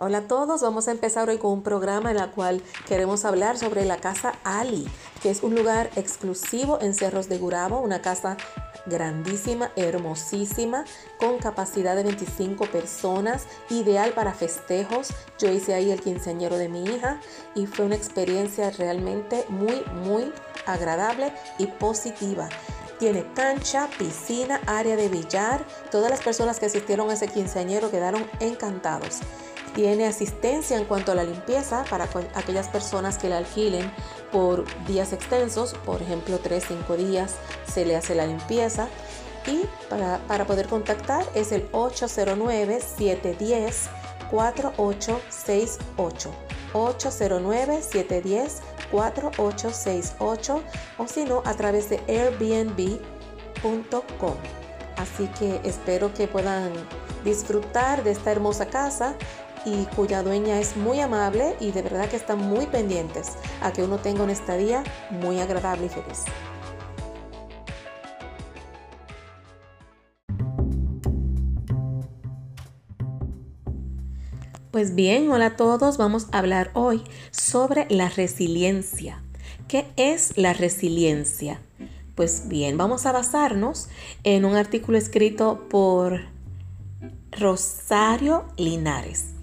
Hola a todos, vamos a empezar hoy con un programa en el cual queremos hablar sobre la casa Ali, que es un lugar exclusivo en Cerros de Gurabo, una casa grandísima, hermosísima, con capacidad de 25 personas, ideal para festejos. Yo hice ahí el quinceañero de mi hija y fue una experiencia realmente muy, muy agradable y positiva. Tiene cancha, piscina, área de billar. Todas las personas que asistieron a ese quinceañero quedaron encantados. Tiene asistencia en cuanto a la limpieza para aquellas personas que la alquilen por días extensos, por ejemplo 3-5 días se le hace la limpieza. Y para, para poder contactar es el 809-710-4868. 809-710-4868 o si no a través de airbnb.com. Así que espero que puedan disfrutar de esta hermosa casa y cuya dueña es muy amable y de verdad que están muy pendientes a que uno tenga una estadía muy agradable y feliz. Pues bien, hola a todos, vamos a hablar hoy sobre la resiliencia. ¿Qué es la resiliencia? Pues bien, vamos a basarnos en un artículo escrito por Rosario Linares.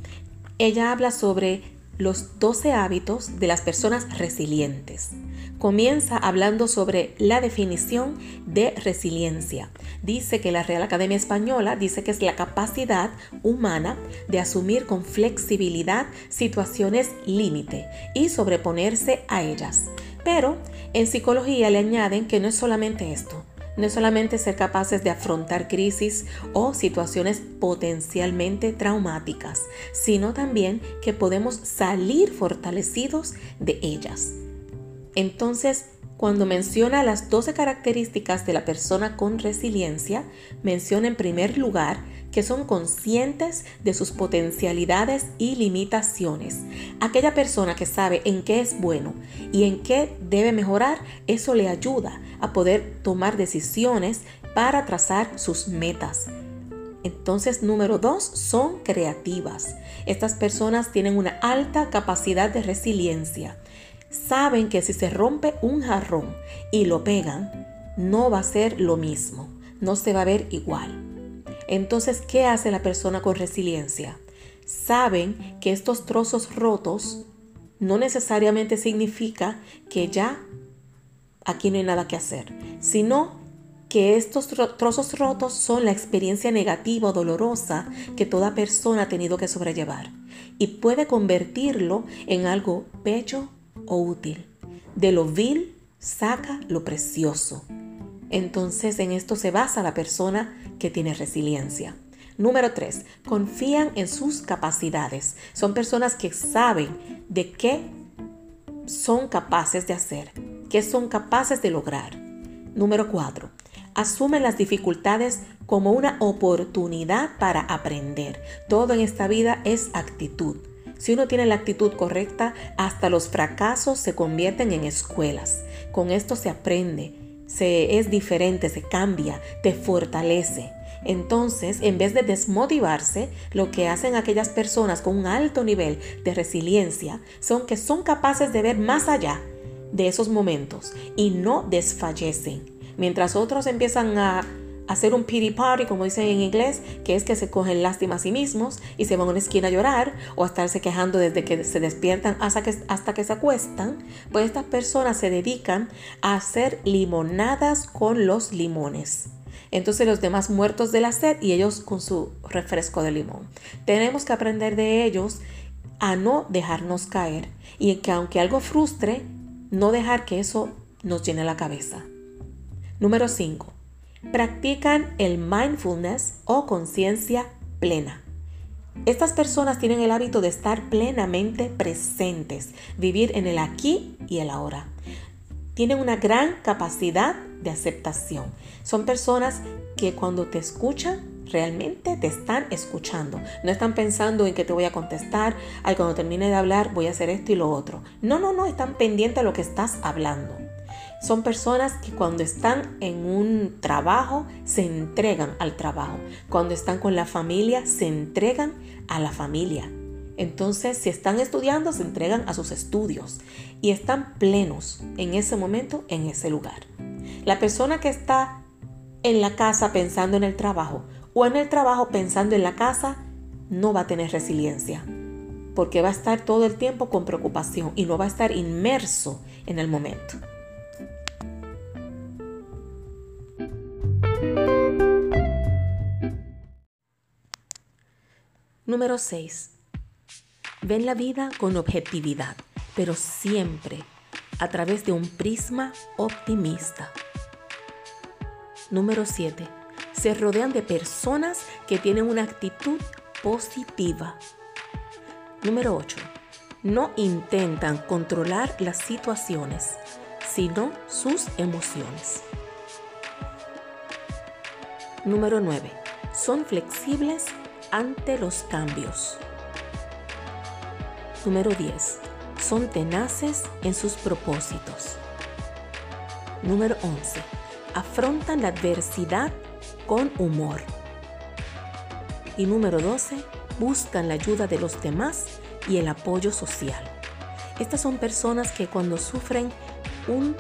Ella habla sobre los 12 hábitos de las personas resilientes. Comienza hablando sobre la definición de resiliencia. Dice que la Real Academia Española dice que es la capacidad humana de asumir con flexibilidad situaciones límite y sobreponerse a ellas. Pero en psicología le añaden que no es solamente esto, no solamente ser capaces de afrontar crisis o situaciones potencialmente traumáticas, sino también que podemos salir fortalecidos de ellas. Entonces, cuando menciona las 12 características de la persona con resiliencia, menciona en primer lugar que son conscientes de sus potencialidades y limitaciones. Aquella persona que sabe en qué es bueno y en qué debe mejorar, eso le ayuda a poder tomar decisiones para trazar sus metas. Entonces, número dos, son creativas. Estas personas tienen una alta capacidad de resiliencia. Saben que si se rompe un jarrón y lo pegan, no va a ser lo mismo, no se va a ver igual. Entonces, ¿qué hace la persona con resiliencia? Saben que estos trozos rotos no necesariamente significa que ya aquí no hay nada que hacer, sino que estos trozos rotos son la experiencia negativa o dolorosa que toda persona ha tenido que sobrellevar y puede convertirlo en algo bello o útil. De lo vil saca lo precioso. Entonces en esto se basa la persona que tiene resiliencia. Número 3. Confían en sus capacidades. Son personas que saben de qué son capaces de hacer, qué son capaces de lograr. Número 4. Asumen las dificultades como una oportunidad para aprender. Todo en esta vida es actitud. Si uno tiene la actitud correcta, hasta los fracasos se convierten en escuelas. Con esto se aprende se es diferente, se cambia, te fortalece. Entonces, en vez de desmotivarse, lo que hacen aquellas personas con un alto nivel de resiliencia son que son capaces de ver más allá de esos momentos y no desfallecen. Mientras otros empiezan a hacer un pity party, como dicen en inglés, que es que se cogen lástima a sí mismos y se van a una esquina a llorar o a estarse quejando desde que se despiertan hasta que, hasta que se acuestan, pues estas personas se dedican a hacer limonadas con los limones. Entonces los demás muertos de la sed y ellos con su refresco de limón. Tenemos que aprender de ellos a no dejarnos caer y que aunque algo frustre, no dejar que eso nos llene la cabeza. Número 5 practican el mindfulness o conciencia plena. Estas personas tienen el hábito de estar plenamente presentes, vivir en el aquí y el ahora. Tienen una gran capacidad de aceptación. Son personas que cuando te escuchan, realmente te están escuchando. No están pensando en que te voy a contestar, ay, cuando termine de hablar voy a hacer esto y lo otro. No, no, no, están pendientes de lo que estás hablando. Son personas que cuando están en un trabajo se entregan al trabajo. Cuando están con la familia se entregan a la familia. Entonces, si están estudiando, se entregan a sus estudios y están plenos en ese momento, en ese lugar. La persona que está en la casa pensando en el trabajo o en el trabajo pensando en la casa, no va a tener resiliencia, porque va a estar todo el tiempo con preocupación y no va a estar inmerso en el momento. Número 6. Ven la vida con objetividad, pero siempre a través de un prisma optimista. Número 7. Se rodean de personas que tienen una actitud positiva. Número 8. No intentan controlar las situaciones, sino sus emociones. Número 9. Son flexibles ante los cambios. Número 10. Son tenaces en sus propósitos. Número 11. Afrontan la adversidad con humor. Y número 12. Buscan la ayuda de los demás y el apoyo social. Estas son personas que cuando sufren un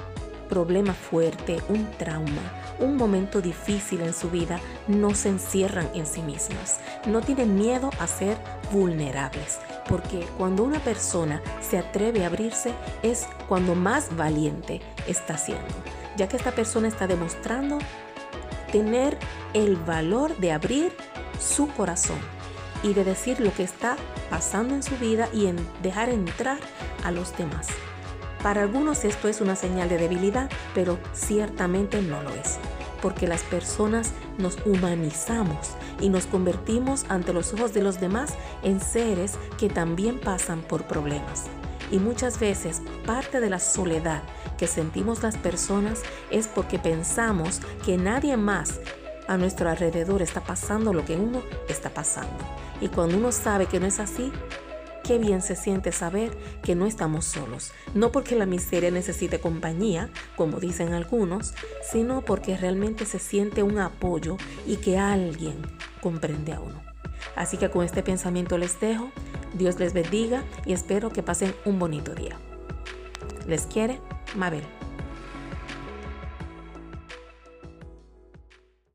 problema fuerte, un trauma, un momento difícil en su vida, no se encierran en sí mismas. No tienen miedo a ser vulnerables, porque cuando una persona se atreve a abrirse es cuando más valiente está siendo, ya que esta persona está demostrando tener el valor de abrir su corazón y de decir lo que está pasando en su vida y en dejar entrar a los demás. Para algunos esto es una señal de debilidad, pero ciertamente no lo es, porque las personas nos humanizamos y nos convertimos ante los ojos de los demás en seres que también pasan por problemas. Y muchas veces parte de la soledad que sentimos las personas es porque pensamos que nadie más a nuestro alrededor está pasando lo que uno está pasando. Y cuando uno sabe que no es así, Qué bien se siente saber que no estamos solos, no porque la miseria necesite compañía, como dicen algunos, sino porque realmente se siente un apoyo y que alguien comprende a uno. Así que con este pensamiento les dejo, Dios les bendiga y espero que pasen un bonito día. Les quiere Mabel.